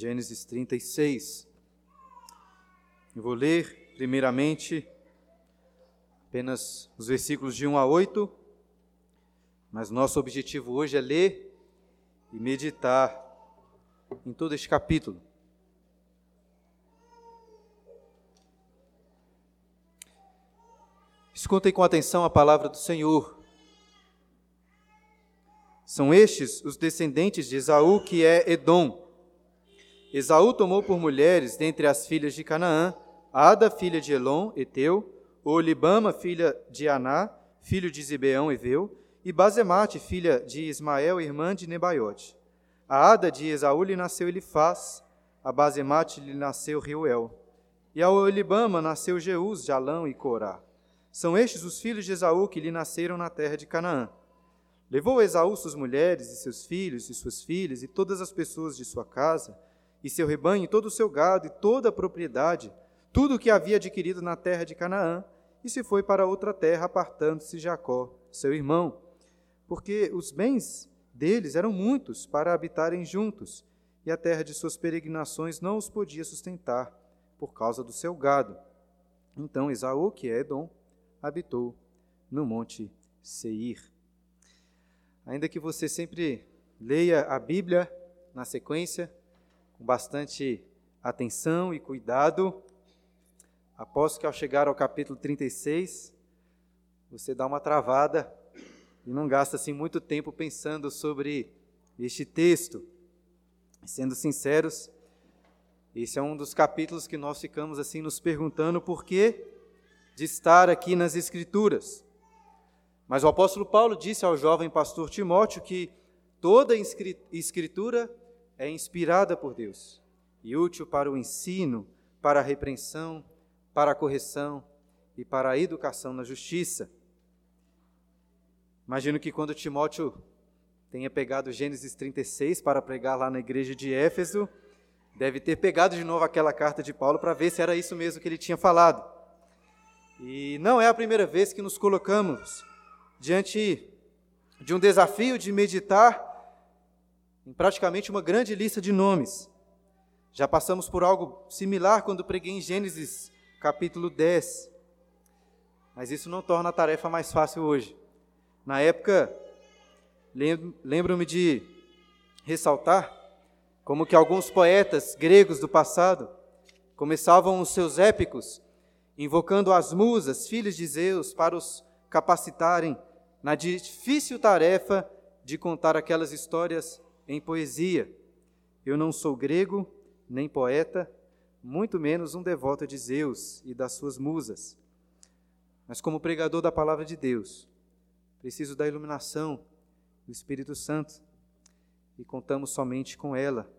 Gênesis 36. Eu vou ler, primeiramente, apenas os versículos de 1 a 8, mas nosso objetivo hoje é ler e meditar em todo este capítulo. Escutem com atenção a palavra do Senhor. São estes os descendentes de Esaú, que é Edom. Esaú tomou por mulheres dentre as filhas de Canaã, Ada, filha de Elon, Eteu, Olibama, filha de Aná, filho de Zibeão, Eveu, e Bazemate, filha de Ismael, irmã de Nebaiote. A Ada de Esaú lhe nasceu Elifaz, a Bazemate lhe nasceu Reuel. E a Olibama nasceu Jeus, Jalão e Corá. São estes os filhos de Esaú que lhe nasceram na terra de Canaã. Levou Esaú suas mulheres e seus filhos e suas filhas e todas as pessoas de sua casa, e seu rebanho, e todo o seu gado, e toda a propriedade, tudo o que havia adquirido na terra de Canaã, e se foi para outra terra, apartando-se Jacó, seu irmão, porque os bens deles eram muitos para habitarem juntos, e a terra de suas peregrinações não os podia sustentar, por causa do seu gado. Então Esaú, que é Edom, habitou no monte Seir. Ainda que você sempre leia a Bíblia na sequência, com bastante atenção e cuidado. Aposto que ao chegar ao capítulo 36, você dá uma travada e não gasta assim muito tempo pensando sobre este texto. Sendo sinceros, esse é um dos capítulos que nós ficamos assim nos perguntando por que de estar aqui nas escrituras. Mas o apóstolo Paulo disse ao jovem pastor Timóteo que toda escritura é inspirada por Deus e útil para o ensino, para a repreensão, para a correção e para a educação na justiça. Imagino que quando Timóteo tenha pegado Gênesis 36 para pregar lá na igreja de Éfeso, deve ter pegado de novo aquela carta de Paulo para ver se era isso mesmo que ele tinha falado. E não é a primeira vez que nos colocamos diante de um desafio de meditar em praticamente uma grande lista de nomes. Já passamos por algo similar quando preguei em Gênesis capítulo 10. Mas isso não torna a tarefa mais fácil hoje. Na época, lembro-me de ressaltar como que alguns poetas gregos do passado começavam os seus épicos invocando as musas, filhas de Zeus, para os capacitarem na difícil tarefa de contar aquelas histórias em poesia. Eu não sou grego, nem poeta, muito menos um devoto de Zeus e das suas musas. Mas, como pregador da palavra de Deus, preciso da iluminação do Espírito Santo e contamos somente com ela.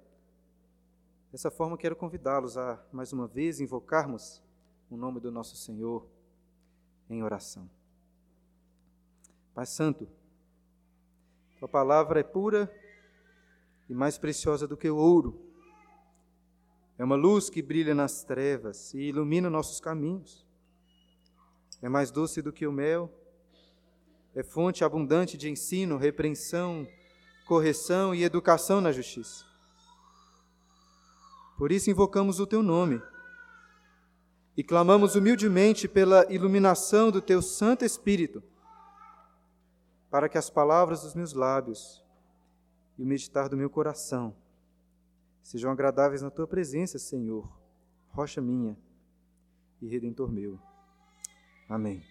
Dessa forma, quero convidá-los a, mais uma vez, invocarmos o nome do nosso Senhor em oração. Pai Santo, Tua palavra é pura e mais preciosa do que o ouro. É uma luz que brilha nas trevas e ilumina nossos caminhos. É mais doce do que o mel. É fonte abundante de ensino, repreensão, correção e educação na justiça. Por isso invocamos o teu nome e clamamos humildemente pela iluminação do teu Santo Espírito, para que as palavras dos meus lábios e o meditar do meu coração sejam agradáveis na tua presença, Senhor, rocha minha e redentor meu. Amém.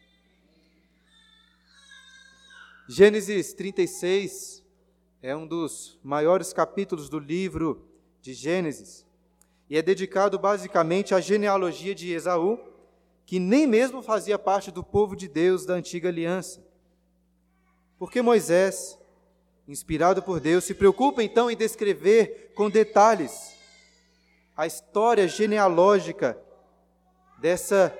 Gênesis 36 é um dos maiores capítulos do livro de Gênesis e é dedicado basicamente à genealogia de Esaú, que nem mesmo fazia parte do povo de Deus da antiga aliança. Porque Moisés, inspirado por Deus, se preocupa então em descrever com detalhes a história genealógica dessa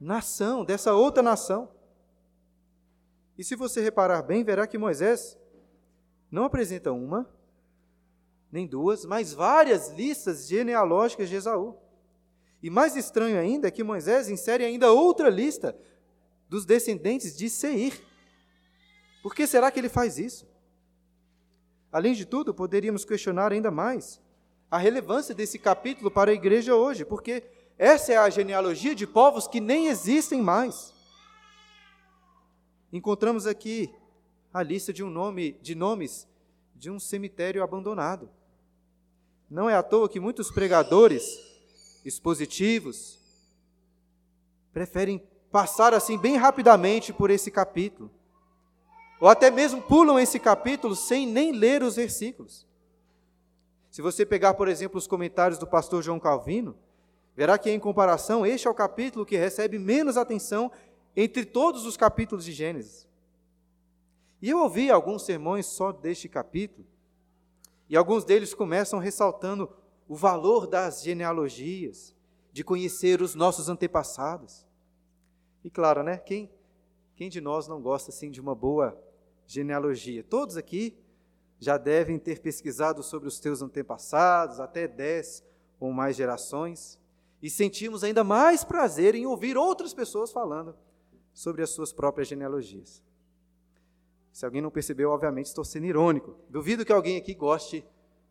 nação, dessa outra nação. E se você reparar bem, verá que Moisés não apresenta uma, nem duas, mas várias listas genealógicas de Esaú. E mais estranho ainda é que Moisés insere ainda outra lista dos descendentes de Seir. Por que será que ele faz isso? Além de tudo, poderíamos questionar ainda mais a relevância desse capítulo para a igreja hoje, porque essa é a genealogia de povos que nem existem mais. Encontramos aqui a lista de um nome, de nomes de um cemitério abandonado. Não é à toa que muitos pregadores expositivos preferem passar assim bem rapidamente por esse capítulo. Ou até mesmo pulam esse capítulo sem nem ler os versículos. Se você pegar, por exemplo, os comentários do pastor João Calvino, verá que, em comparação, este é o capítulo que recebe menos atenção entre todos os capítulos de Gênesis. E eu ouvi alguns sermões só deste capítulo, e alguns deles começam ressaltando o valor das genealogias, de conhecer os nossos antepassados. E claro, né? Quem, quem de nós não gosta assim de uma boa genealogia? Todos aqui já devem ter pesquisado sobre os teus antepassados, até dez ou mais gerações, e sentimos ainda mais prazer em ouvir outras pessoas falando sobre as suas próprias genealogias. Se alguém não percebeu, obviamente estou sendo irônico. Duvido que alguém aqui goste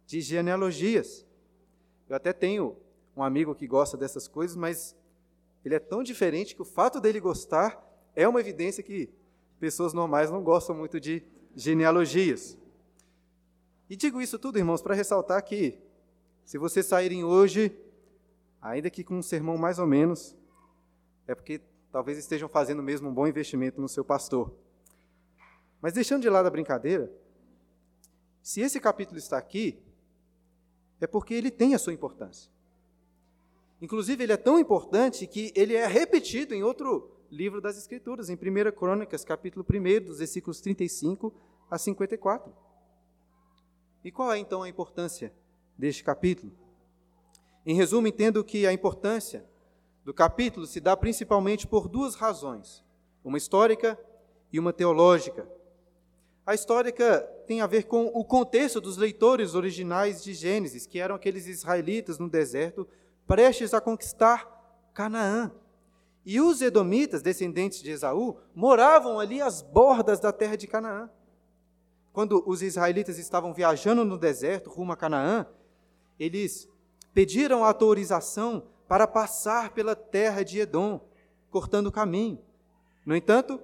de genealogias. Eu até tenho um amigo que gosta dessas coisas, mas ele é tão diferente que o fato dele gostar é uma evidência que pessoas normais não gostam muito de genealogias. E digo isso tudo, irmãos, para ressaltar que se vocês saírem hoje, ainda que com um sermão mais ou menos, é porque talvez estejam fazendo mesmo um bom investimento no seu pastor. Mas deixando de lado a brincadeira, se esse capítulo está aqui, é porque ele tem a sua importância. Inclusive, ele é tão importante que ele é repetido em outro livro das Escrituras, em 1 Crônicas, capítulo 1, dos versículos 35 a 54. E qual é então a importância deste capítulo? Em resumo, entendo que a importância do capítulo se dá principalmente por duas razões: uma histórica e uma teológica. A histórica tem a ver com o contexto dos leitores originais de Gênesis, que eram aqueles israelitas no deserto prestes a conquistar Canaã. E os edomitas, descendentes de Esaú, moravam ali às bordas da terra de Canaã. Quando os israelitas estavam viajando no deserto rumo a Canaã, eles pediram autorização para passar pela terra de Edom, cortando o caminho. No entanto,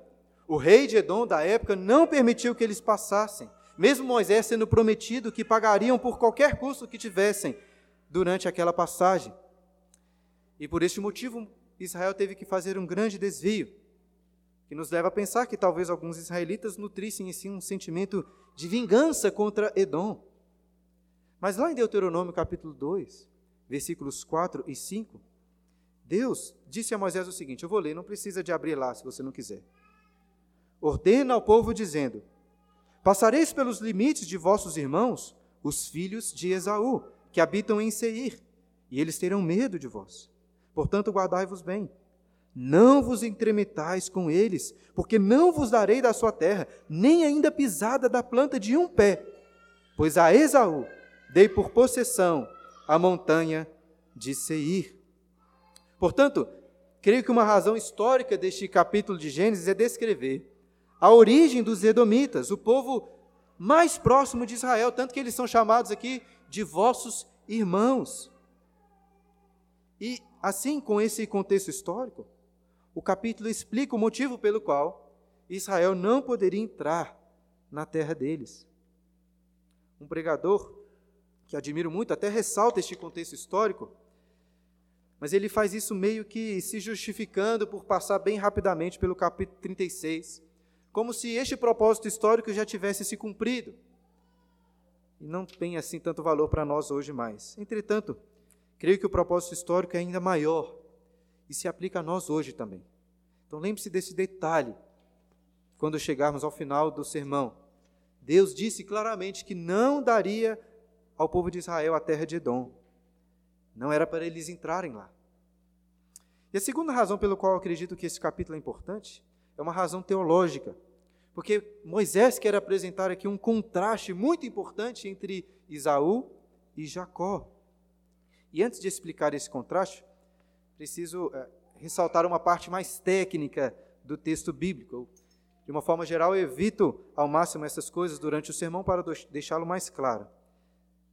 o rei de Edom da época não permitiu que eles passassem, mesmo Moisés sendo prometido que pagariam por qualquer custo que tivessem durante aquela passagem. E por este motivo, Israel teve que fazer um grande desvio, que nos leva a pensar que talvez alguns israelitas nutrissem em si um sentimento de vingança contra Edom. Mas lá em Deuteronômio capítulo 2, versículos 4 e 5, Deus disse a Moisés o seguinte: eu vou ler, não precisa de abrir lá se você não quiser ordena ao povo, dizendo: Passareis pelos limites de vossos irmãos, os filhos de Esaú, que habitam em Seir, e eles terão medo de vós. Portanto, guardai-vos bem. Não vos entremetais com eles, porque não vos darei da sua terra, nem ainda pisada da planta de um pé, pois a Esaú dei por possessão a montanha de Seir. Portanto, creio que uma razão histórica deste capítulo de Gênesis é descrever a origem dos Edomitas, o povo mais próximo de Israel, tanto que eles são chamados aqui de vossos irmãos. E assim, com esse contexto histórico, o capítulo explica o motivo pelo qual Israel não poderia entrar na terra deles. Um pregador que admiro muito até ressalta este contexto histórico, mas ele faz isso meio que se justificando por passar bem rapidamente pelo capítulo 36 como se este propósito histórico já tivesse se cumprido. E não tem assim tanto valor para nós hoje mais. Entretanto, creio que o propósito histórico é ainda maior e se aplica a nós hoje também. Então lembre-se desse detalhe quando chegarmos ao final do sermão. Deus disse claramente que não daria ao povo de Israel a terra de Edom. Não era para eles entrarem lá. E a segunda razão pela qual eu acredito que esse capítulo é importante é uma razão teológica. Porque Moisés quer apresentar aqui um contraste muito importante entre Isaú e Jacó. E antes de explicar esse contraste, preciso é, ressaltar uma parte mais técnica do texto bíblico. De uma forma geral, eu evito ao máximo essas coisas durante o sermão para deixá-lo mais claro.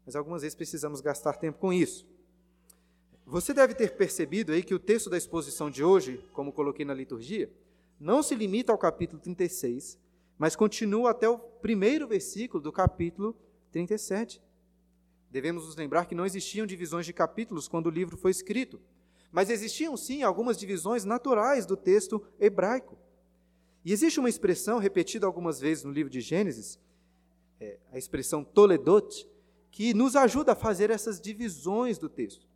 mas algumas vezes precisamos gastar tempo com isso. Você deve ter percebido aí que o texto da exposição de hoje, como coloquei na liturgia, não se limita ao capítulo 36, mas continua até o primeiro versículo do capítulo 37. Devemos nos lembrar que não existiam divisões de capítulos quando o livro foi escrito, mas existiam sim algumas divisões naturais do texto hebraico. E existe uma expressão repetida algumas vezes no livro de Gênesis, é, a expressão Toledot, que nos ajuda a fazer essas divisões do texto.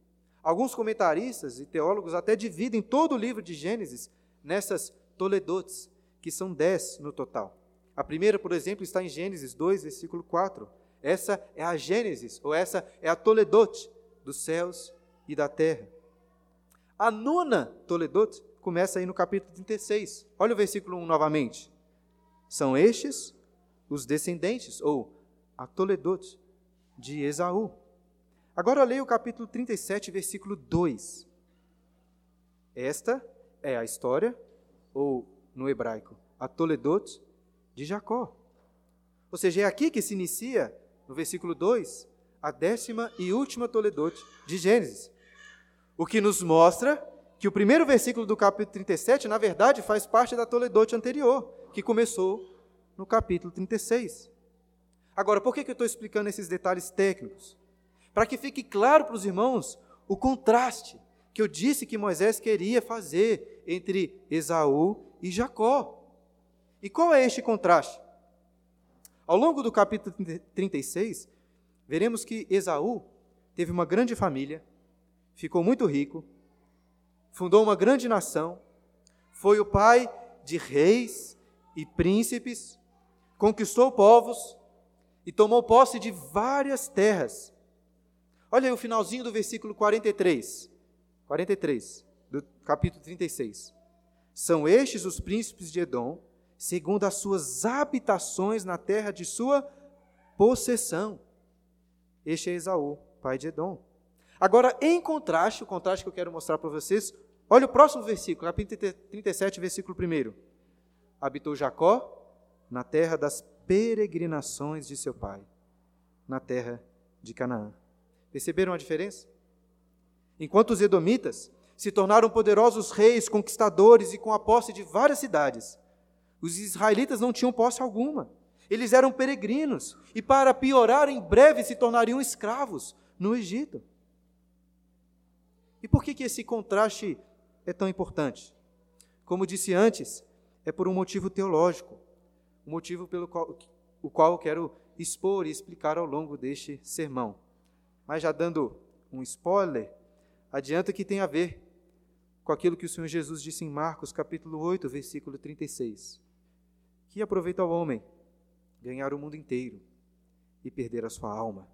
Alguns comentaristas e teólogos até dividem todo o livro de Gênesis nessas Toledotes, que são dez no total. A primeira, por exemplo, está em Gênesis 2, versículo 4. Essa é a Gênesis, ou essa é a Toledote dos céus e da terra. A nona Toledote começa aí no capítulo 36. Olha o versículo 1 novamente. São estes os descendentes, ou a Toledote, de Esaú. Agora leia o capítulo 37, versículo 2. Esta é a história, ou no hebraico, a Toledote de Jacó. Ou seja, é aqui que se inicia, no versículo 2, a décima e última Toledote de Gênesis. O que nos mostra que o primeiro versículo do capítulo 37, na verdade, faz parte da Toledote anterior, que começou no capítulo 36. Agora, por que eu estou explicando esses detalhes técnicos? Para que fique claro para os irmãos o contraste que eu disse que Moisés queria fazer entre Esaú e Jacó. E qual é este contraste? Ao longo do capítulo 36, veremos que Esaú teve uma grande família, ficou muito rico, fundou uma grande nação, foi o pai de reis e príncipes, conquistou povos e tomou posse de várias terras. Olha aí o finalzinho do versículo 43. 43 do capítulo 36. São estes os príncipes de Edom, segundo as suas habitações na terra de sua possessão. Este é Esaú, pai de Edom. Agora, em contraste, o contraste que eu quero mostrar para vocês, olha o próximo versículo, capítulo 37, versículo 1. Habitou Jacó na terra das peregrinações de seu pai, na terra de Canaã. Perceberam a diferença? Enquanto os edomitas se tornaram poderosos reis, conquistadores e com a posse de várias cidades, os israelitas não tinham posse alguma. Eles eram peregrinos e, para piorar, em breve se tornariam escravos no Egito. E por que, que esse contraste é tão importante? Como disse antes, é por um motivo teológico, um motivo pelo qual, o qual eu quero expor e explicar ao longo deste sermão. Mas já dando um spoiler, adianta que tem a ver com aquilo que o Senhor Jesus disse em Marcos, capítulo 8, versículo 36. Que aproveita ao homem ganhar o mundo inteiro e perder a sua alma?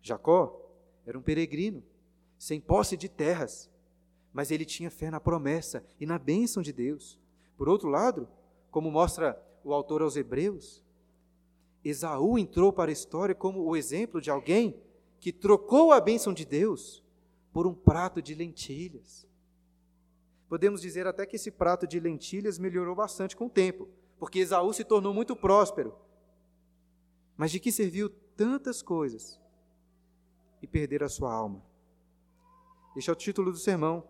Jacó era um peregrino, sem posse de terras, mas ele tinha fé na promessa e na bênção de Deus. Por outro lado, como mostra o autor aos Hebreus, Esaú entrou para a história como o exemplo de alguém que trocou a bênção de Deus por um prato de lentilhas. Podemos dizer até que esse prato de lentilhas melhorou bastante com o tempo, porque Esaú se tornou muito próspero. Mas de que serviu tantas coisas e perder a sua alma? Este é o título do sermão,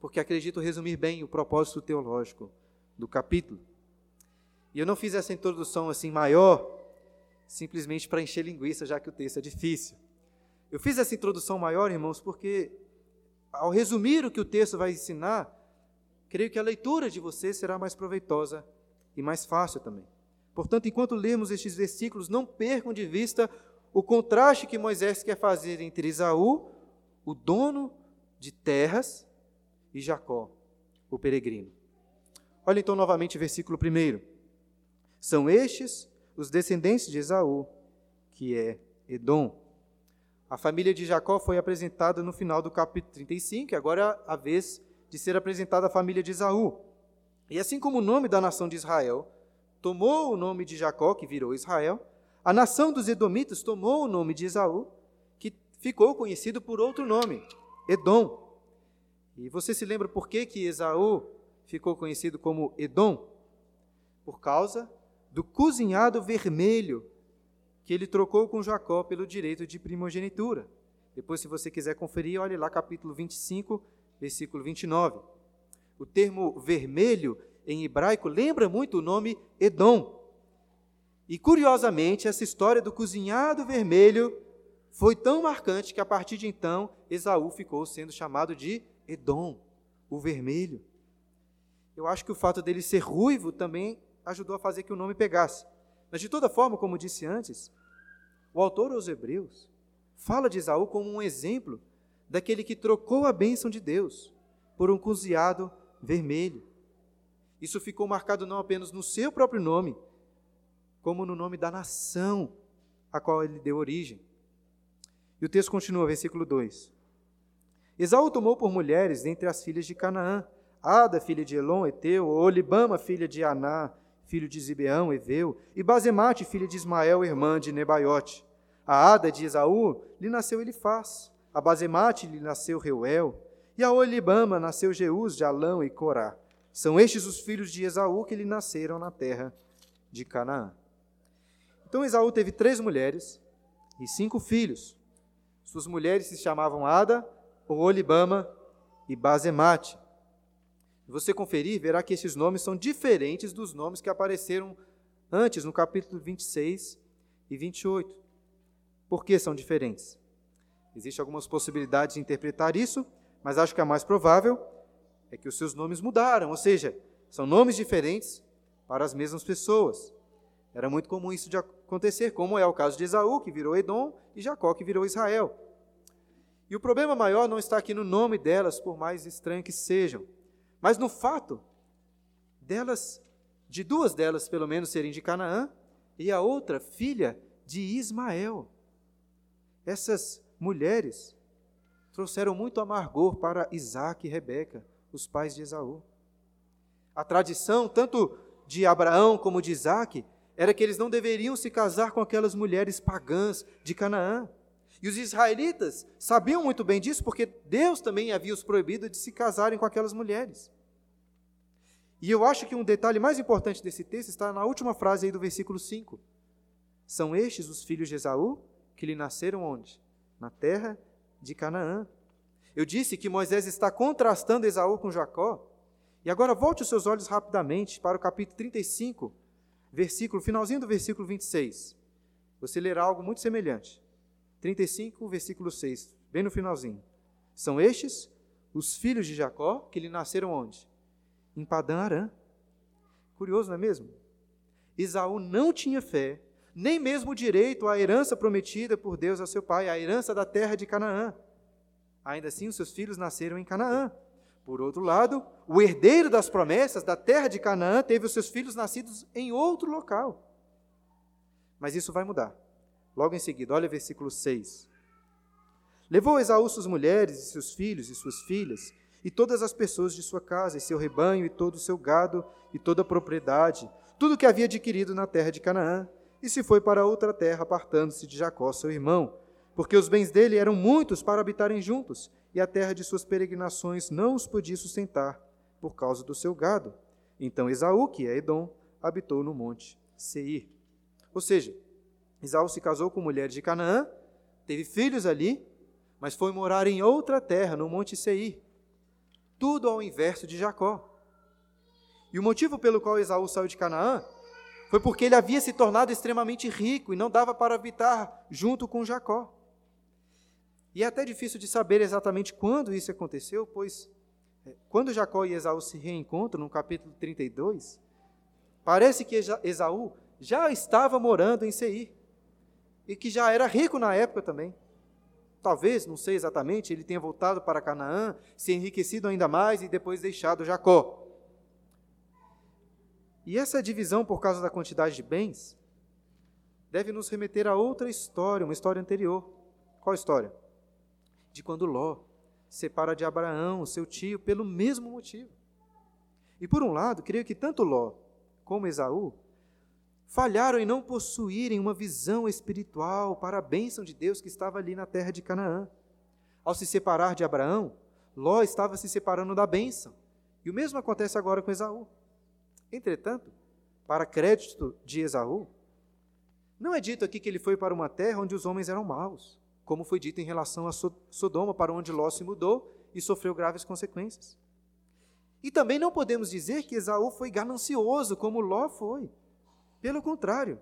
porque acredito resumir bem o propósito teológico do capítulo. E eu não fiz essa introdução assim maior, simplesmente para encher linguiça, já que o texto é difícil. Eu fiz essa introdução maior, irmãos, porque ao resumir o que o texto vai ensinar, creio que a leitura de vocês será mais proveitosa e mais fácil também. Portanto, enquanto lermos estes versículos, não percam de vista o contraste que Moisés quer fazer entre Isaú, o dono de terras, e Jacó, o peregrino. Olha então novamente o versículo 1. São estes os descendentes de Esaú, que é Edom. A família de Jacó foi apresentada no final do capítulo 35, e agora é a vez de ser apresentada a família de Esaú. E assim como o nome da nação de Israel tomou o nome de Jacó, que virou Israel, a nação dos Edomitas tomou o nome de Esaú, que ficou conhecido por outro nome, Edom. E você se lembra por que, que Esaú ficou conhecido como Edom? Por causa do cozinhado vermelho que ele trocou com Jacó pelo direito de primogenitura. Depois, se você quiser conferir, olhe lá capítulo 25, versículo 29. O termo vermelho em hebraico lembra muito o nome Edom. E curiosamente, essa história do cozinhado vermelho foi tão marcante que a partir de então Esaú ficou sendo chamado de Edom, o vermelho. Eu acho que o fato dele ser ruivo também ajudou a fazer que o nome pegasse. Mas de toda forma, como disse antes, o autor aos Hebreus fala de Esaú como um exemplo daquele que trocou a bênção de Deus por um coziado vermelho. Isso ficou marcado não apenas no seu próprio nome, como no nome da nação a qual ele deu origem. E o texto continua, versículo 2. Esaú tomou por mulheres dentre as filhas de Canaã, Ada, filha de Elon, Eteu, Olibama, filha de Aná, filho de Zibeão, Eveu, e Bazemate, filha de Ismael, irmã de Nebaiote. A Ada de Esaú lhe nasceu Elifaz, a Bazemate lhe nasceu Reuel, e a Olibama nasceu Jeús de Alão e Corá. São estes os filhos de Esaú que lhe nasceram na terra de Canaã. Então Esaú teve três mulheres e cinco filhos. Suas mulheres se chamavam Ada, Olibama e Bazemate. Se você conferir, verá que esses nomes são diferentes dos nomes que apareceram antes, no capítulo 26 e 28. Por que são diferentes? Existem algumas possibilidades de interpretar isso, mas acho que a mais provável é que os seus nomes mudaram, ou seja, são nomes diferentes para as mesmas pessoas. Era muito comum isso de acontecer, como é o caso de Esaú, que virou Edom, e Jacó, que virou Israel. E o problema maior não está aqui no nome delas, por mais estranho que sejam, mas no fato delas, de duas delas pelo menos serem de Canaã, e a outra filha de Ismael. Essas mulheres trouxeram muito amargor para Isaac e Rebeca, os pais de Esaú. A tradição, tanto de Abraão como de Isaac, era que eles não deveriam se casar com aquelas mulheres pagãs de Canaã. E os israelitas sabiam muito bem disso, porque Deus também havia os proibido de se casarem com aquelas mulheres. E eu acho que um detalhe mais importante desse texto está na última frase aí do versículo 5. São estes os filhos de Esaú que lhe nasceram onde? Na terra de Canaã. Eu disse que Moisés está contrastando Esaú com Jacó. E agora volte os seus olhos rapidamente para o capítulo 35, versículo, finalzinho do versículo 26. Você lerá algo muito semelhante. 35, versículo 6, bem no finalzinho. São estes os filhos de Jacó que lhe nasceram onde? Em Padã Arã. Curioso, não é mesmo? Esaú não tinha fé nem mesmo o direito à herança prometida por Deus a seu pai, a herança da terra de Canaã. Ainda assim, os seus filhos nasceram em Canaã. Por outro lado, o herdeiro das promessas da terra de Canaã teve os seus filhos nascidos em outro local. Mas isso vai mudar. Logo em seguida, olha o versículo 6. Levou Esaú suas mulheres e seus filhos e suas filhas, e todas as pessoas de sua casa, e seu rebanho, e todo o seu gado, e toda a propriedade, tudo que havia adquirido na terra de Canaã, e se foi para outra terra, apartando-se de Jacó, seu irmão, porque os bens dele eram muitos para habitarem juntos, e a terra de suas peregrinações não os podia sustentar, por causa do seu gado. Então Esaú, que é Edom, habitou no monte Seir. Ou seja, Esaú se casou com mulheres de Canaã, teve filhos ali, mas foi morar em outra terra, no monte Seir. Tudo ao inverso de Jacó. E o motivo pelo qual Esaú saiu de Canaã foi porque ele havia se tornado extremamente rico e não dava para habitar junto com Jacó. E é até difícil de saber exatamente quando isso aconteceu, pois é, quando Jacó e Esaú se reencontram, no capítulo 32, parece que Esaú já estava morando em Seir e que já era rico na época também. Talvez, não sei exatamente, ele tenha voltado para Canaã, se enriquecido ainda mais e depois deixado Jacó. E essa divisão por causa da quantidade de bens deve nos remeter a outra história, uma história anterior. Qual história? De quando Ló separa de Abraão, seu tio, pelo mesmo motivo. E por um lado, creio que tanto Ló como Esaú falharam em não possuírem uma visão espiritual para a bênção de Deus que estava ali na terra de Canaã. Ao se separar de Abraão, Ló estava se separando da bênção. E o mesmo acontece agora com Esaú. Entretanto, para crédito de Esaú, Não é dito aqui que ele foi para uma terra onde os homens eram maus, como foi dito em relação a Sodoma, para onde Ló se mudou e sofreu graves consequências. E também não podemos dizer que Esaú foi ganancioso, como Ló foi. Pelo contrário,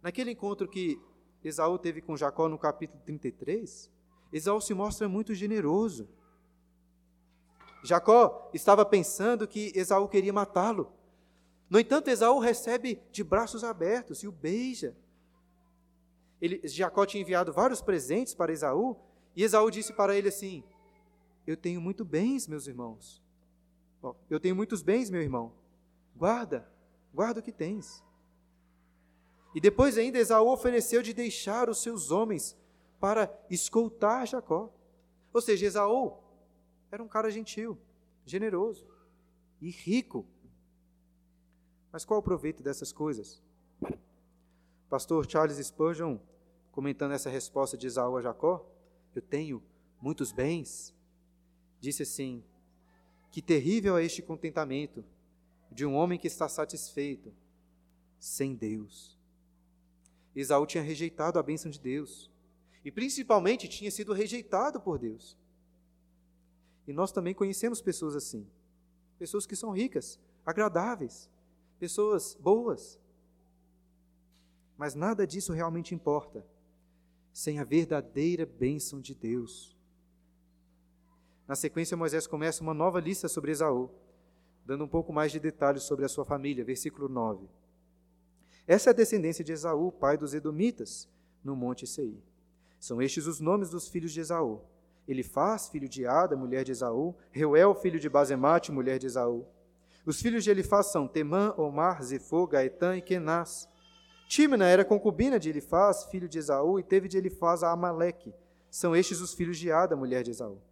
naquele encontro que Esaú teve com Jacó no capítulo 33, Esaú se mostra muito generoso. Jacó estava pensando que Esaú queria matá-lo. No entanto, Esaú recebe de braços abertos e o beija. Ele, Jacó tinha enviado vários presentes para Esaú, e Esaú disse para ele assim: Eu tenho muito bens, meus irmãos. Eu tenho muitos bens, meu irmão. Guarda, guarda o que tens. E depois ainda Esaú ofereceu de deixar os seus homens para escoltar Jacó. Ou seja, Esaú era um cara gentil, generoso e rico. Mas qual o proveito dessas coisas? Pastor Charles Spurgeon, comentando essa resposta de Esaú a Jacó, eu tenho muitos bens, disse assim: Que terrível é este contentamento de um homem que está satisfeito sem Deus. Esaú tinha rejeitado a bênção de Deus e principalmente tinha sido rejeitado por Deus. E nós também conhecemos pessoas assim, pessoas que são ricas, agradáveis, pessoas boas. Mas nada disso realmente importa sem a verdadeira bênção de Deus. Na sequência, Moisés começa uma nova lista sobre Esaú, dando um pouco mais de detalhes sobre a sua família, versículo 9. Essa é a descendência de Esaú, pai dos Edomitas, no Monte Seir. São estes os nomes dos filhos de Esaú. Elifaz, filho de Ada, mulher de Esaú, Reuel, filho de Bazemate, mulher de Esaú. Os filhos de Elifaz são Temã, Omar, Zefô, Gaetã e Kenaz. Tímina era concubina de Elifaz, filho de Esaú, e teve de Elifaz a Amaleque. São estes os filhos de Ada, mulher de Esaú.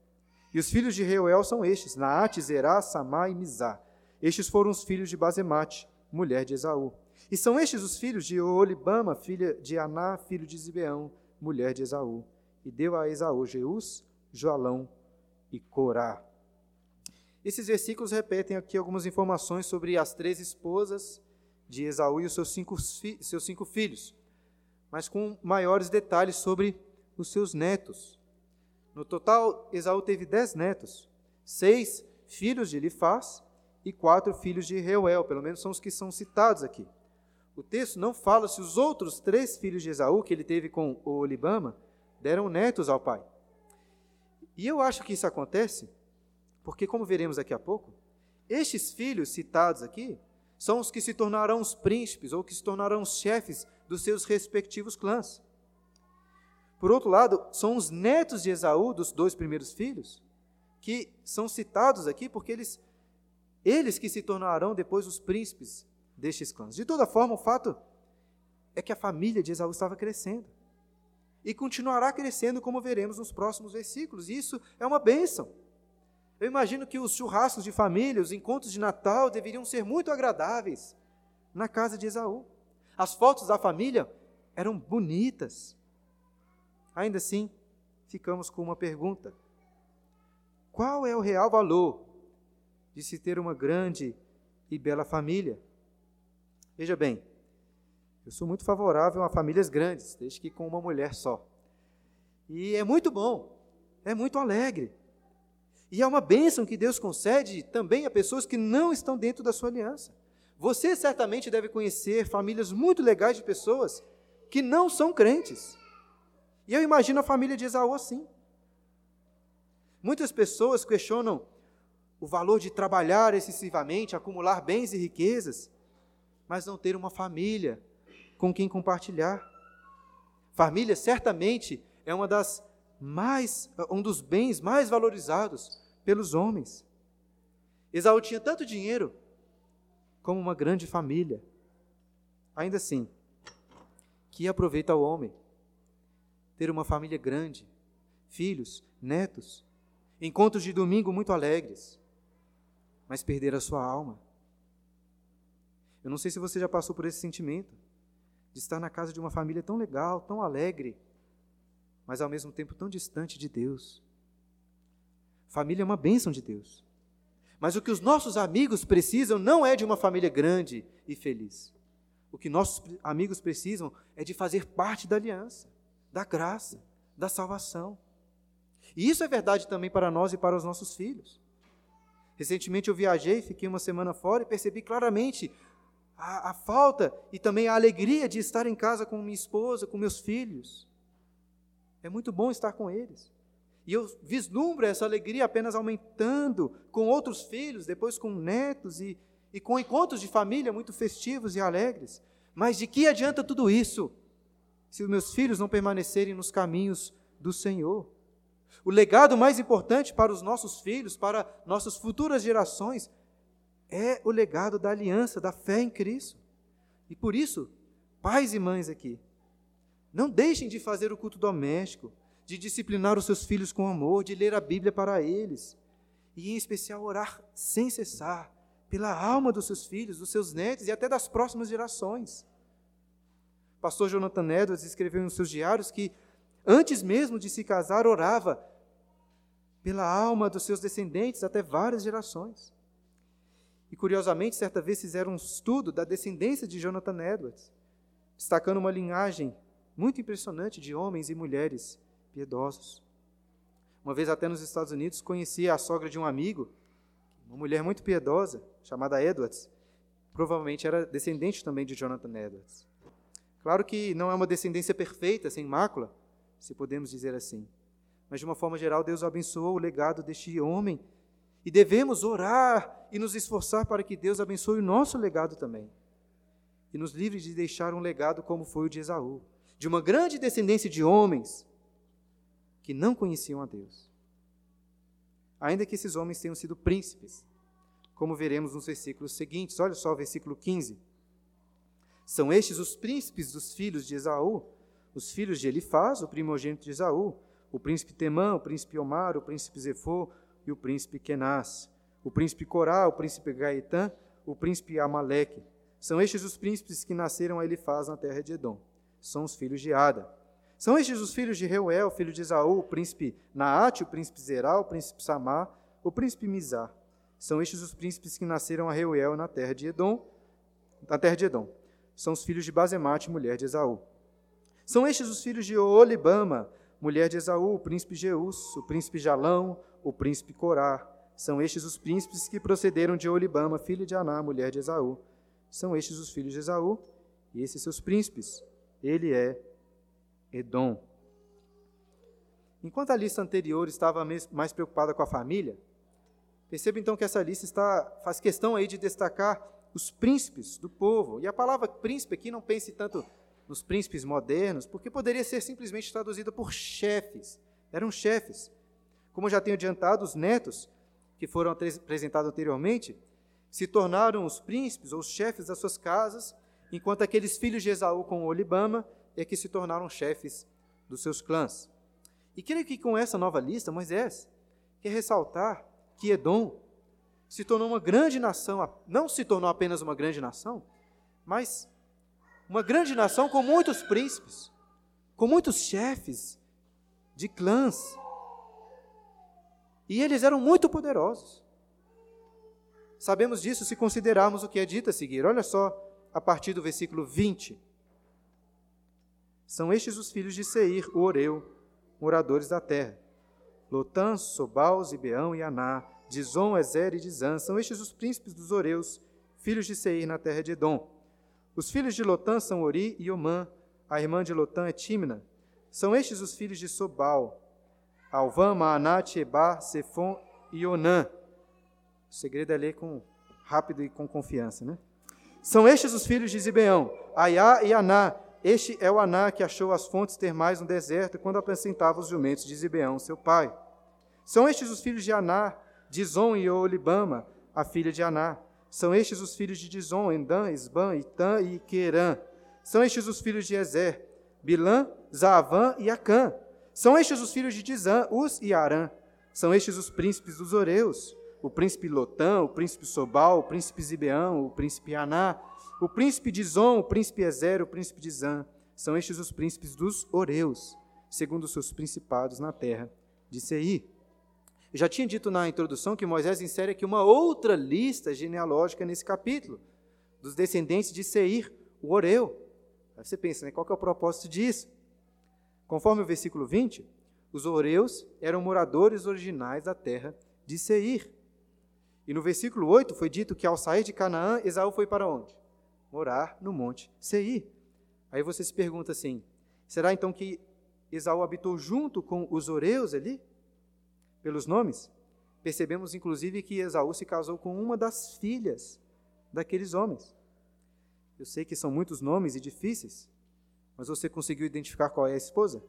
E os filhos de Reuel são estes, Naate, Zerá, Samá e Mizá. Estes foram os filhos de Bazemate, mulher de Esaú. E são estes os filhos de Olibama, filha de Aná, filho de Zibeão, mulher de Esaú, e deu a Esaú Jeus, Joalão e Corá. Esses versículos repetem aqui algumas informações sobre as três esposas de Esaú e os seus cinco, seus cinco filhos, mas com maiores detalhes sobre os seus netos. No total, Esaú teve dez netos, seis filhos de Elifaz e quatro filhos de Reuel, pelo menos são os que são citados aqui. O texto não fala se os outros três filhos de Esaú que ele teve com Olibama deram netos ao pai. E eu acho que isso acontece porque, como veremos daqui a pouco, estes filhos citados aqui são os que se tornarão os príncipes ou que se tornarão os chefes dos seus respectivos clãs. Por outro lado, são os netos de Esaú, dos dois primeiros filhos, que são citados aqui porque eles, eles que se tornarão depois os príncipes destes clãs. De toda forma, o fato é que a família de Esaú estava crescendo. E continuará crescendo, como veremos nos próximos versículos. E isso é uma bênção. Eu imagino que os churrascos de família, os encontros de Natal deveriam ser muito agradáveis na casa de Esaú. As fotos da família eram bonitas. Ainda assim, ficamos com uma pergunta: qual é o real valor de se ter uma grande e bela família? Veja bem, eu sou muito favorável a famílias grandes, desde que com uma mulher só. E é muito bom, é muito alegre. E é uma bênção que Deus concede também a pessoas que não estão dentro da sua aliança. Você certamente deve conhecer famílias muito legais de pessoas que não são crentes. E eu imagino a família de Esaú assim. Muitas pessoas questionam o valor de trabalhar excessivamente, acumular bens e riquezas, mas não ter uma família com quem compartilhar. Família certamente é uma das mais um dos bens mais valorizados pelos homens. Esaú tinha tanto dinheiro como uma grande família. Ainda assim, que aproveita ao homem ter uma família grande, filhos, netos, encontros de domingo muito alegres, mas perder a sua alma. Eu não sei se você já passou por esse sentimento de estar na casa de uma família tão legal, tão alegre, mas ao mesmo tempo tão distante de Deus. Família é uma bênção de Deus. Mas o que os nossos amigos precisam não é de uma família grande e feliz. o que nossos amigos precisam é de fazer parte da aliança, da graça, da salvação. E isso é verdade também para nós e para os nossos filhos. Recentemente eu viajei, fiquei uma semana fora e percebi claramente a, a, falta e também a alegria de estar em casa com minha esposa, com meus filhos. É muito bom estar com eles. E eu vislumbro essa alegria apenas aumentando com outros filhos, depois com netos e, e com encontros de família muito festivos e alegres. Mas de que adianta tudo isso se os meus filhos não permanecerem nos caminhos do Senhor? O legado mais importante para os nossos filhos, para nossas futuras gerações, é o legado da aliança, da fé em Cristo. E por isso, pais e mães aqui, não deixem de fazer o culto doméstico, de disciplinar os seus filhos com amor, de ler a Bíblia para eles, e em especial orar sem cessar pela alma dos seus filhos, dos seus netos e até das próximas gerações. Pastor Jonathan Edwards escreveu em seus diários que, antes mesmo de se casar, orava pela alma dos seus descendentes até várias gerações. E curiosamente, certa vez fizeram um estudo da descendência de Jonathan Edwards, destacando uma linhagem muito impressionante de homens e mulheres piedosos. Uma vez até nos Estados Unidos conheci a sogra de um amigo, uma mulher muito piedosa, chamada Edwards. Provavelmente era descendente também de Jonathan Edwards. Claro que não é uma descendência perfeita, sem mácula, se podemos dizer assim. Mas de uma forma geral, Deus abençoou o legado deste homem e devemos orar e nos esforçar para que Deus abençoe o nosso legado também. E nos livre de deixar um legado como foi o de Esaú, de uma grande descendência de homens que não conheciam a Deus. Ainda que esses homens tenham sido príncipes, como veremos nos versículos seguintes. Olha só o versículo 15. São estes os príncipes dos filhos de Esaú, os filhos de Elifaz, o primogênito de Esaú, o príncipe Temã, o príncipe Omar, o príncipe Zefô e o príncipe Kenaz, o príncipe Corá, o príncipe Gaetã, o príncipe Amaleque. São estes os príncipes que nasceram a Elifaz na terra de Edom. São os filhos de Ada. São estes os filhos de Reuel, filho de Esaú, o príncipe Naate, o príncipe Zerá, o príncipe Samar, o príncipe Mizar. São estes os príncipes que nasceram a Reuel na terra de Edom, na terra de Edom. São os filhos de Bazemate, mulher de Esaú. São estes os filhos de Olibama, mulher de Esaú, o príncipe Jeus, o príncipe Jalão, o príncipe Corá. São estes os príncipes que procederam de Olibama, filho de Aná, mulher de Esaú. São estes os filhos de Esaú, e esses seus príncipes. Ele é Edom. Enquanto a lista anterior estava mais preocupada com a família, perceba então que essa lista está, faz questão aí de destacar os príncipes do povo. E a palavra príncipe aqui não pense tanto nos príncipes modernos, porque poderia ser simplesmente traduzida por chefes. Eram chefes. Como eu já tenho adiantado, os netos, que foram apresentados anteriormente, se tornaram os príncipes ou os chefes das suas casas, enquanto aqueles filhos de Esaú com Olibama é que se tornaram chefes dos seus clãs. E creio que com essa nova lista, Moisés quer ressaltar que Edom se tornou uma grande nação, não se tornou apenas uma grande nação, mas uma grande nação com muitos príncipes, com muitos chefes de clãs. E eles eram muito poderosos. Sabemos disso se considerarmos o que é dito a seguir. Olha só, a partir do versículo 20. São estes os filhos de Seir, o Oreu, moradores da terra. Lotã, Sobal, Zibeão e Aná, Dizon, Ezer e Dizan, são estes os príncipes dos Oreus, filhos de Seir na terra de Edom. Os filhos de Lotã são Ori e Omã, a irmã de Lotã é Timna. São estes os filhos de Sobal, Alvã, Maanat, Ebar, Sefon e Onã. O segredo é ler com rápido e com confiança, né? São estes os filhos de Zibeão, Aiá e Aná, este é o Aná que achou as fontes termais no deserto quando apacentava os jumentos de Zibeão, seu pai. São estes os filhos de Aná, Dizon e Olibama, a filha de Aná. São estes os filhos de Dizon, Endã, Isban, Itã e Querã. São estes os filhos de Ezer, Bilã, Zaavã e Acã. São estes os filhos de Dizã, Us e Arã. São estes os príncipes dos Oreus, o príncipe Lotã, o príncipe Sobal, o príncipe Zibeão, o príncipe Aná, o príncipe de Zon, o príncipe Ezer, o príncipe de Zan, são estes os príncipes dos Oreus, segundo os seus principados na terra de Seir. Eu já tinha dito na introdução que Moisés insere aqui uma outra lista genealógica nesse capítulo, dos descendentes de Seir, o Oreu. Aí você pensa, né, qual é o propósito disso? Conforme o versículo 20, os Oreus eram moradores originais da terra de Seir. E no versículo 8 foi dito que ao sair de Canaã, Esaú foi para onde? Morar no monte Seir. Aí você se pergunta assim: será então que Esaú habitou junto com os Oreus ali? Pelos nomes? Percebemos inclusive que Esaú se casou com uma das filhas daqueles homens. Eu sei que são muitos nomes e difíceis, mas você conseguiu identificar qual é a esposa?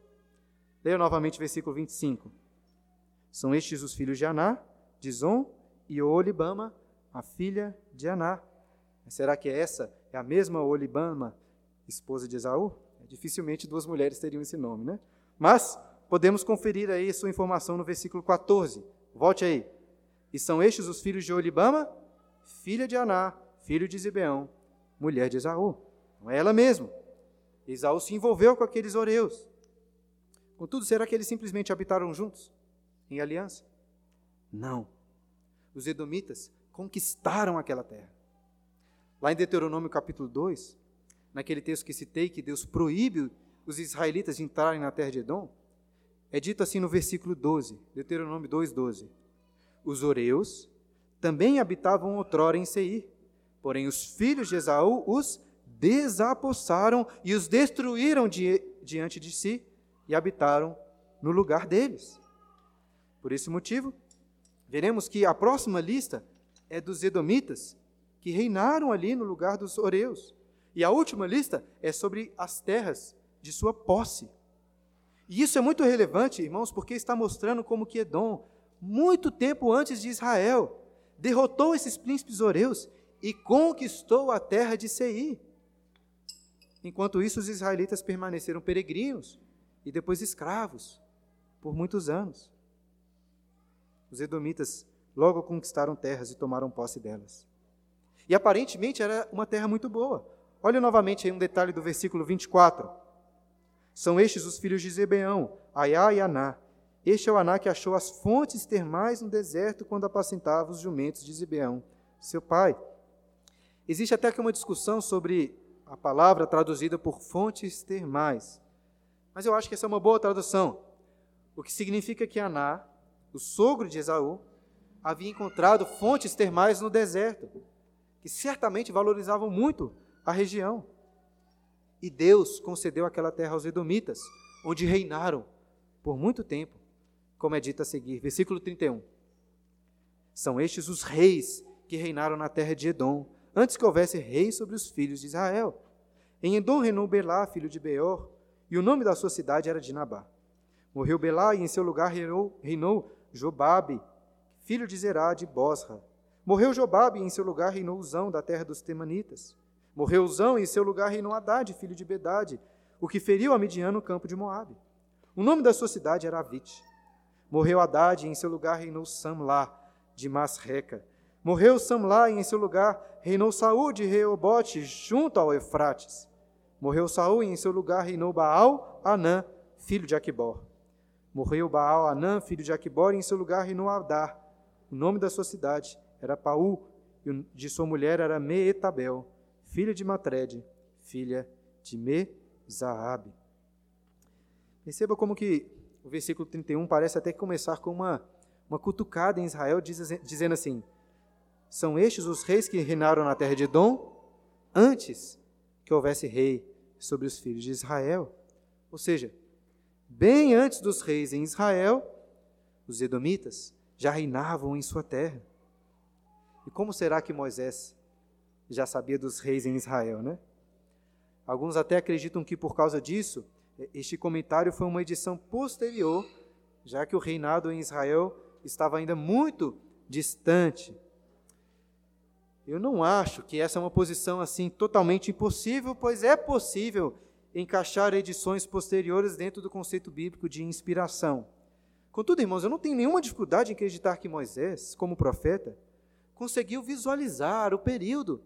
Leia novamente o versículo 25. São estes os filhos de Aná, de Zon e Olibama, a filha de Aná. Será que essa é a mesma Olibama, esposa de Esaú? Dificilmente duas mulheres teriam esse nome, né? Mas podemos conferir aí sua informação no versículo 14. Volte aí. E são estes os filhos de Olibama, filha de Aná, filho de Zibeão, mulher de Esaú. Não é ela mesma. Esaú se envolveu com aqueles oreus. Contudo, será que eles simplesmente habitaram juntos, em aliança? Não. Os edomitas conquistaram aquela terra. Lá em Deuteronômio capítulo 2, naquele texto que citei, que Deus proíbe os israelitas de entrarem na terra de Edom, é dito assim no versículo 12, Deuteronômio 2, 12. Os oreus também habitavam outrora em Seir, porém os filhos de Esaú os desapossaram e os destruíram di diante de si e habitaram no lugar deles. Por esse motivo, veremos que a próxima lista é dos edomitas, que reinaram ali no lugar dos oreus. E a última lista é sobre as terras de sua posse. E isso é muito relevante, irmãos, porque está mostrando como que Edom, muito tempo antes de Israel, derrotou esses príncipes oreus e conquistou a terra de Seir. Enquanto isso, os israelitas permaneceram peregrinos e depois escravos por muitos anos. Os edomitas logo conquistaram terras e tomaram posse delas. E aparentemente era uma terra muito boa. Olha novamente aí um detalhe do versículo 24. São estes os filhos de Zebeão, Aiá e Aná. Este é o Aná que achou as fontes termais no deserto quando apacentava os jumentos de Zebeão, seu pai. Existe até aqui uma discussão sobre a palavra traduzida por fontes termais. Mas eu acho que essa é uma boa tradução. O que significa que Aná, o sogro de Esaú, havia encontrado fontes termais no deserto, que certamente valorizavam muito a região. E Deus concedeu aquela terra aos Edomitas, onde reinaram por muito tempo, como é dito a seguir. Versículo 31. São estes os reis que reinaram na terra de Edom, antes que houvesse rei sobre os filhos de Israel. Em Edom reinou Belá, filho de Beor, e o nome da sua cidade era Dinabá. Morreu Belá, e em seu lugar reinou, reinou Jobabe, filho de Zerá, de Bosra. Morreu Jobabe, e em seu lugar reinou Uzão, da terra dos Temanitas. Morreu Uzão, e em seu lugar reinou Haddad, filho de Bedade, o que feriu a Midian no campo de Moabe. O nome da sua cidade era Avite. Morreu Haddad, e em seu lugar reinou Samlá, de Masreca. Morreu Samlá, e em seu lugar reinou Saúl de Reobote, junto ao Eufrates. Morreu Saúl, e em seu lugar reinou Baal Anã, filho de Aquibor. Morreu Baal Anã, filho de Aquibor, em seu lugar reinou Adar. O nome da sua cidade era Paú, e de sua mulher era Meetabel filha de Matred, filha de Mezaabe. Perceba como que o versículo 31 parece até começar com uma, uma cutucada em Israel, diz, dizendo assim: São estes os reis que reinaram na terra de Edom antes que houvesse rei sobre os filhos de Israel. Ou seja, bem antes dos reis em Israel, os edomitas já reinavam em sua terra. E como será que Moisés já sabia dos reis em Israel, né? Alguns até acreditam que por causa disso, este comentário foi uma edição posterior, já que o reinado em Israel estava ainda muito distante. Eu não acho que essa é uma posição assim totalmente impossível, pois é possível encaixar edições posteriores dentro do conceito bíblico de inspiração. Contudo, irmãos, eu não tenho nenhuma dificuldade em acreditar que Moisés, como profeta, conseguiu visualizar o período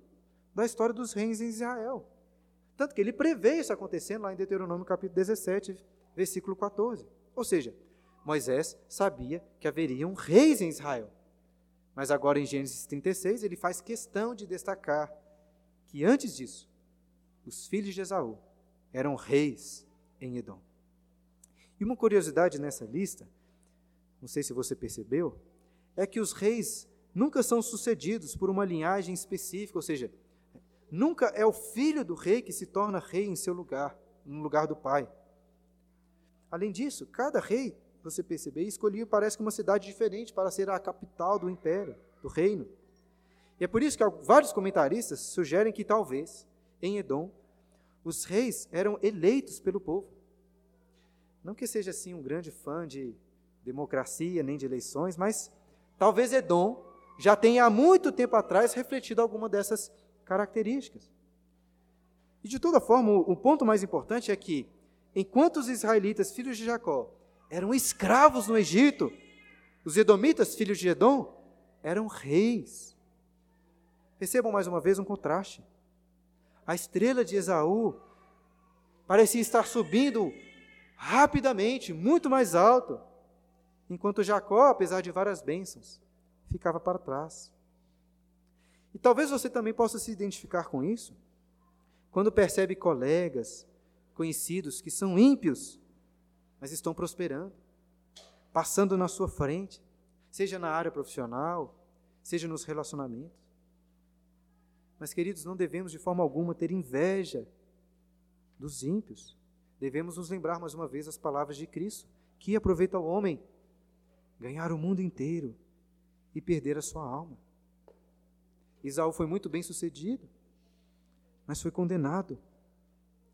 da história dos reis em Israel. Tanto que ele prevê isso acontecendo lá em Deuteronômio capítulo 17, versículo 14. Ou seja, Moisés sabia que haveriam reis em Israel. Mas agora em Gênesis 36, ele faz questão de destacar que antes disso, os filhos de Esaú, eram reis em Edom. E uma curiosidade nessa lista, não sei se você percebeu, é que os reis nunca são sucedidos por uma linhagem específica, ou seja, nunca é o filho do rei que se torna rei em seu lugar, no lugar do pai. Além disso, cada rei, você perceber, escolhia parece que uma cidade diferente para ser a capital do império, do reino. E é por isso que vários comentaristas sugerem que talvez, em Edom, os reis eram eleitos pelo povo. Não que seja assim um grande fã de democracia nem de eleições, mas talvez Edom já tenha há muito tempo atrás refletido alguma dessas características. E de toda forma, o ponto mais importante é que, enquanto os israelitas, filhos de Jacó, eram escravos no Egito, os edomitas, filhos de Edom, eram reis. Percebam mais uma vez um contraste. A estrela de Esaú parecia estar subindo rapidamente, muito mais alto, enquanto Jacó, apesar de várias bênçãos, ficava para trás. E talvez você também possa se identificar com isso, quando percebe colegas, conhecidos que são ímpios, mas estão prosperando, passando na sua frente, seja na área profissional, seja nos relacionamentos. Mas, queridos, não devemos de forma alguma ter inveja dos ímpios. Devemos nos lembrar mais uma vez as palavras de Cristo, que aproveita o homem ganhar o mundo inteiro e perder a sua alma. Isaú foi muito bem sucedido, mas foi condenado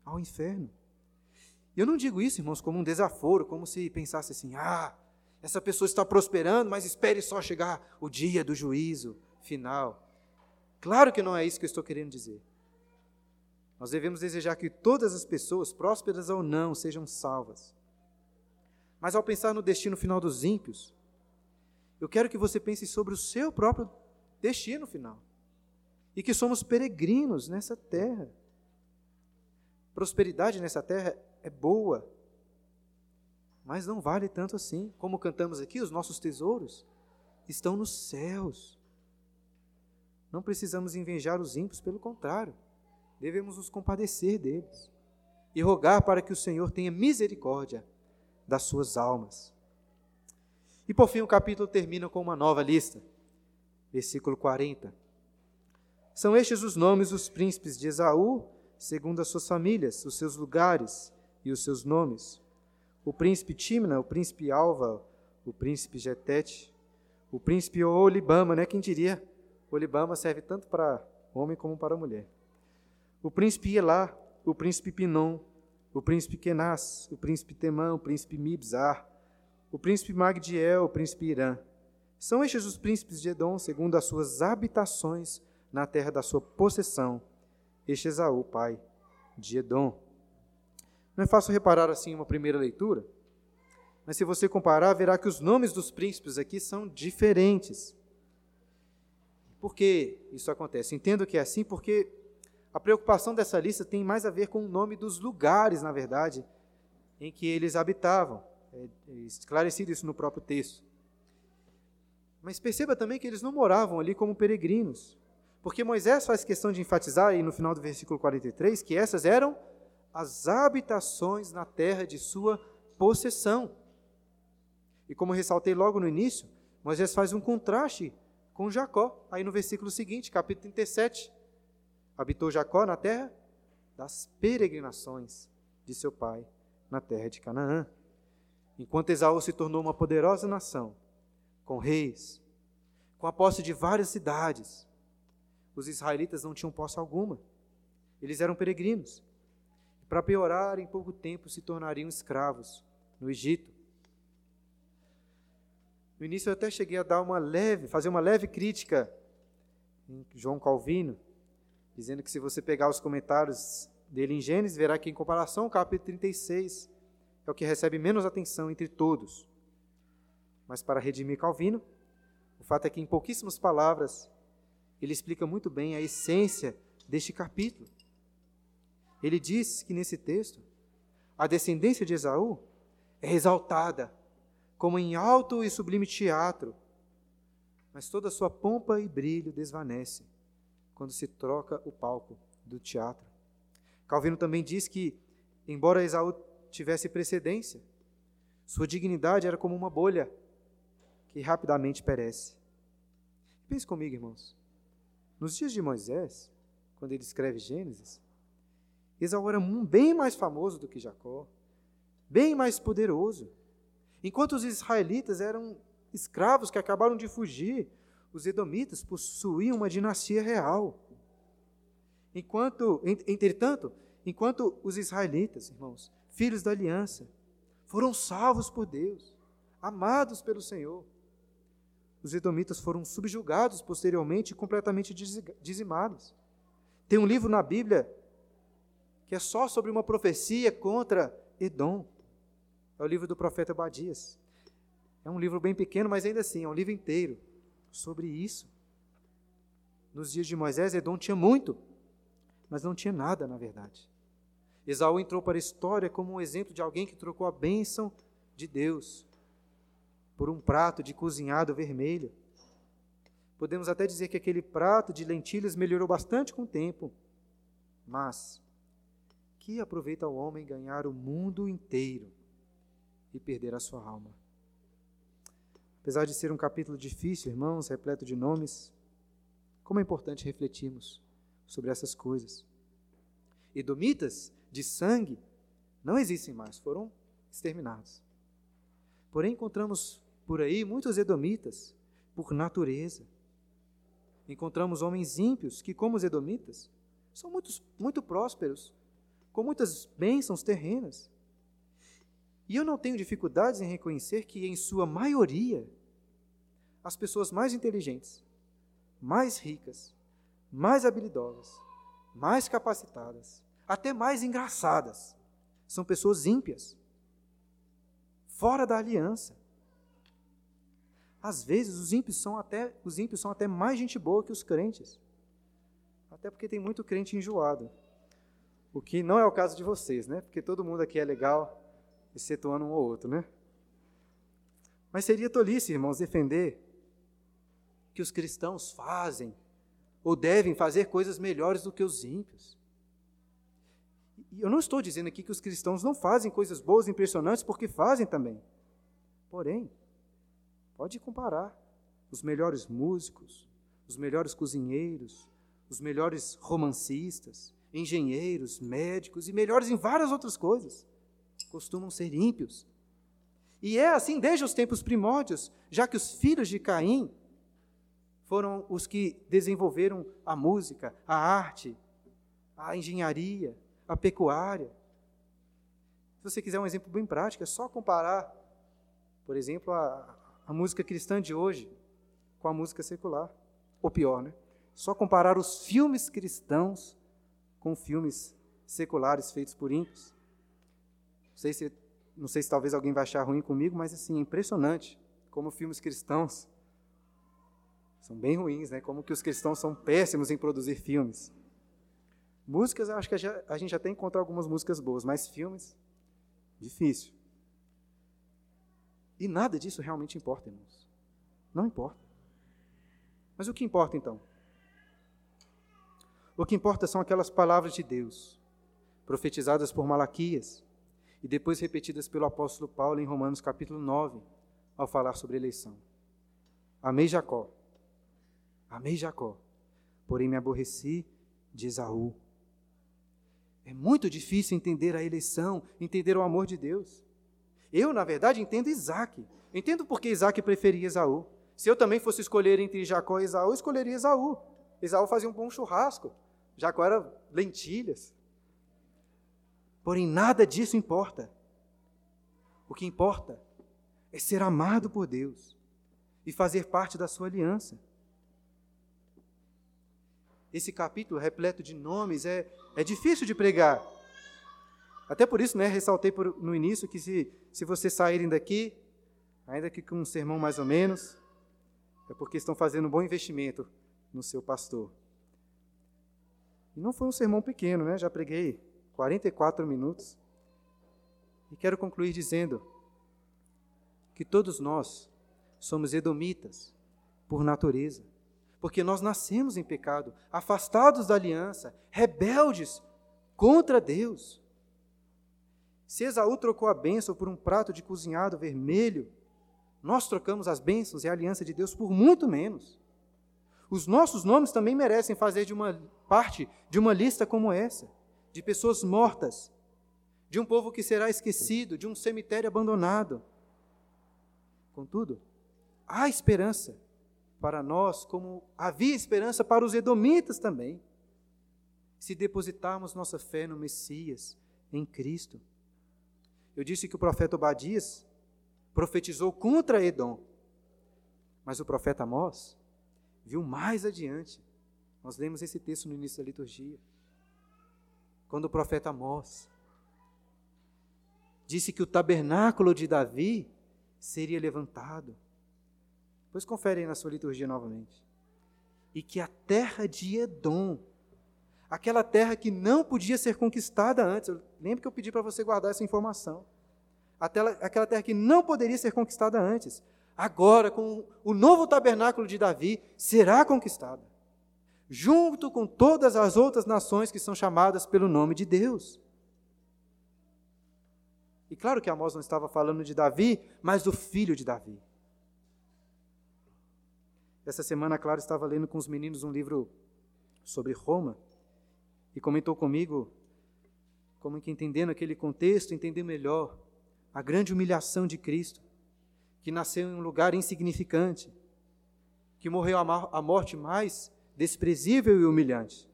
ao inferno. Eu não digo isso, irmãos, como um desaforo, como se pensasse assim: ah, essa pessoa está prosperando, mas espere só chegar o dia do juízo final. Claro que não é isso que eu estou querendo dizer. Nós devemos desejar que todas as pessoas, prósperas ou não, sejam salvas. Mas ao pensar no destino final dos ímpios, eu quero que você pense sobre o seu próprio destino final. E que somos peregrinos nessa terra. Prosperidade nessa terra é boa, mas não vale tanto assim. Como cantamos aqui, os nossos tesouros estão nos céus. Não precisamos invejar os ímpios, pelo contrário, devemos nos compadecer deles e rogar para que o Senhor tenha misericórdia das suas almas. E por fim, o capítulo termina com uma nova lista. Versículo 40. São estes os nomes dos príncipes de Esaú, segundo as suas famílias, os seus lugares e os seus nomes. O príncipe Timna, o príncipe Alva, o príncipe Jetete, o príncipe Olibama, né? Quem diria? Olibama serve tanto para homem como para mulher. O príncipe Elá, o príncipe Pinom, o príncipe Kenaz, o príncipe Temã, o príncipe Mibzar, o príncipe Magdiel, o príncipe Irã. São estes os príncipes de Edom, segundo as suas habitações na terra da sua possessão. Este Esaú, pai de Edom. Não é fácil reparar assim uma primeira leitura, mas se você comparar, verá que os nomes dos príncipes aqui são diferentes. Por que isso acontece? Entendo que é assim porque a preocupação dessa lista tem mais a ver com o nome dos lugares, na verdade, em que eles habitavam. É, é esclarecido isso no próprio texto. Mas perceba também que eles não moravam ali como peregrinos. Porque Moisés faz questão de enfatizar, aí no final do versículo 43, que essas eram as habitações na terra de sua possessão. E como ressaltei logo no início, Moisés faz um contraste com Jacó, aí no versículo seguinte, capítulo 37. Habitou Jacó na terra das peregrinações de seu pai na terra de Canaã. Enquanto Esaú se tornou uma poderosa nação, com reis, com a posse de várias cidades, os israelitas não tinham posse alguma. Eles eram peregrinos. Para piorar, em pouco tempo se tornariam escravos no Egito. No início eu até cheguei a dar uma leve, fazer uma leve crítica em João Calvino, dizendo que se você pegar os comentários dele em Gênesis, verá que em comparação ao capítulo 36 é o que recebe menos atenção entre todos. Mas para redimir Calvino, o fato é que em pouquíssimas palavras ele explica muito bem a essência deste capítulo. Ele diz que nesse texto a descendência de Esaú é exaltada como em alto e sublime teatro, mas toda a sua pompa e brilho desvanece quando se troca o palco do teatro. Calvino também diz que, embora Esaú tivesse precedência, sua dignidade era como uma bolha que rapidamente perece. Pense comigo, irmãos. Nos dias de Moisés, quando ele escreve Gênesis, Esaú era bem mais famoso do que Jacó, bem mais poderoso. Enquanto os israelitas eram escravos que acabaram de fugir, os edomitas possuíam uma dinastia real. Enquanto, entretanto, enquanto os israelitas, irmãos, filhos da aliança, foram salvos por Deus, amados pelo Senhor, os edomitas foram subjugados posteriormente e completamente dizimados. Tem um livro na Bíblia que é só sobre uma profecia contra Edom. É o livro do profeta Badias. É um livro bem pequeno, mas ainda assim, é um livro inteiro sobre isso. Nos dias de Moisés, Edom tinha muito, mas não tinha nada, na verdade. Esaú entrou para a história como um exemplo de alguém que trocou a bênção de Deus por um prato de cozinhado vermelho. Podemos até dizer que aquele prato de lentilhas melhorou bastante com o tempo, mas que aproveita o homem ganhar o mundo inteiro e perder a sua alma? Apesar de ser um capítulo difícil, irmãos, repleto de nomes, como é importante refletirmos sobre essas coisas. Edomitas de sangue não existem mais, foram exterminados. Porém, encontramos por aí muitos edomitas por natureza. Encontramos homens ímpios que, como os edomitas, são muito, muito prósperos, com muitas bênçãos terrenas. E eu não tenho dificuldades em reconhecer que, em sua maioria, as pessoas mais inteligentes, mais ricas, mais habilidosas, mais capacitadas, até mais engraçadas, são pessoas ímpias, fora da aliança. Às vezes os ímpios são até os ímpios são até mais gente boa que os crentes. Até porque tem muito crente enjoado. O que não é o caso de vocês, né? Porque todo mundo aqui é legal, excetuando um ou outro, né? Mas seria tolice, irmãos, defender que os cristãos fazem ou devem fazer coisas melhores do que os ímpios. E eu não estou dizendo aqui que os cristãos não fazem coisas boas e impressionantes, porque fazem também. Porém, pode comparar os melhores músicos, os melhores cozinheiros, os melhores romancistas, engenheiros, médicos e melhores em várias outras coisas. Costumam ser ímpios. E é assim desde os tempos primórdios, já que os filhos de Caim foram os que desenvolveram a música, a arte, a engenharia, a pecuária. Se você quiser um exemplo bem prático, é só comparar, por exemplo, a, a música cristã de hoje com a música secular. Ou pior, né? Só comparar os filmes cristãos com filmes seculares feitos por ímpios. Não sei se, não sei se talvez alguém vai achar ruim comigo, mas assim, é impressionante como filmes cristãos são bem ruins, né? Como que os cristãos são péssimos em produzir filmes. Músicas, acho que a gente até encontra algumas músicas boas, mas filmes, difícil. E nada disso realmente importa, irmãos. Não importa. Mas o que importa então? O que importa são aquelas palavras de Deus, profetizadas por Malaquias e depois repetidas pelo apóstolo Paulo em Romanos capítulo 9, ao falar sobre eleição. Amei Jacó, Amei Jacó, porém me aborreci de Esaú. É muito difícil entender a eleição, entender o amor de Deus. Eu, na verdade, entendo Isaac. Entendo porque Isaac preferia Esaú. Se eu também fosse escolher entre Jacó e Esaú, escolheria Esaú. Esaú fazia um bom churrasco. Jacó era lentilhas. Porém, nada disso importa. O que importa é ser amado por Deus e fazer parte da sua aliança esse capítulo repleto de nomes é, é difícil de pregar. Até por isso, né, ressaltei por, no início que se, se vocês saírem daqui, ainda que com um sermão mais ou menos, é porque estão fazendo um bom investimento no seu pastor. E não foi um sermão pequeno, né? Já preguei 44 minutos. E quero concluir dizendo que todos nós somos edomitas por natureza porque nós nascemos em pecado, afastados da aliança, rebeldes contra Deus. Se Esaú trocou a bênção por um prato de cozinhado vermelho, nós trocamos as bênçãos e a aliança de Deus por muito menos. Os nossos nomes também merecem fazer de uma parte de uma lista como essa, de pessoas mortas, de um povo que será esquecido, de um cemitério abandonado. Contudo, há esperança para nós, como havia esperança para os edomitas também, se depositarmos nossa fé no Messias, em Cristo. Eu disse que o profeta Obadias profetizou contra Edom, mas o profeta Amós viu mais adiante. Nós lemos esse texto no início da liturgia. Quando o profeta Amós disse que o tabernáculo de Davi seria levantado. Pois confere aí na sua liturgia novamente. E que a terra de Edom, aquela terra que não podia ser conquistada antes, eu lembro que eu pedi para você guardar essa informação. Aquela terra que não poderia ser conquistada antes, agora, com o novo tabernáculo de Davi, será conquistada, junto com todas as outras nações que são chamadas pelo nome de Deus. E claro que Amós não estava falando de Davi, mas do filho de Davi. Essa semana, claro, estava lendo com os meninos um livro sobre Roma e comentou comigo como que entendendo aquele contexto, entender melhor a grande humilhação de Cristo, que nasceu em um lugar insignificante, que morreu a morte mais desprezível e humilhante.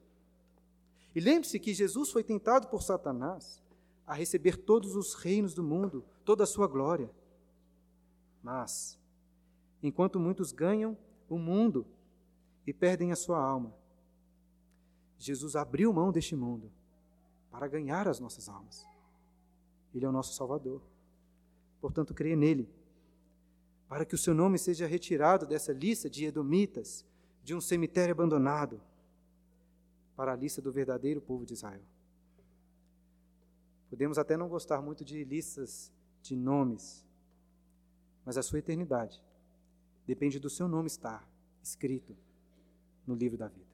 E lembre-se que Jesus foi tentado por Satanás a receber todos os reinos do mundo, toda a sua glória. Mas, enquanto muitos ganham o mundo e perdem a sua alma, Jesus abriu mão deste mundo para ganhar as nossas almas. Ele é o nosso Salvador. Portanto, creia nele, para que o seu nome seja retirado dessa lista de edomitas, de um cemitério abandonado, para a lista do verdadeiro povo de Israel. Podemos até não gostar muito de listas de nomes, mas a sua eternidade depende do seu nome estar escrito no livro da vida.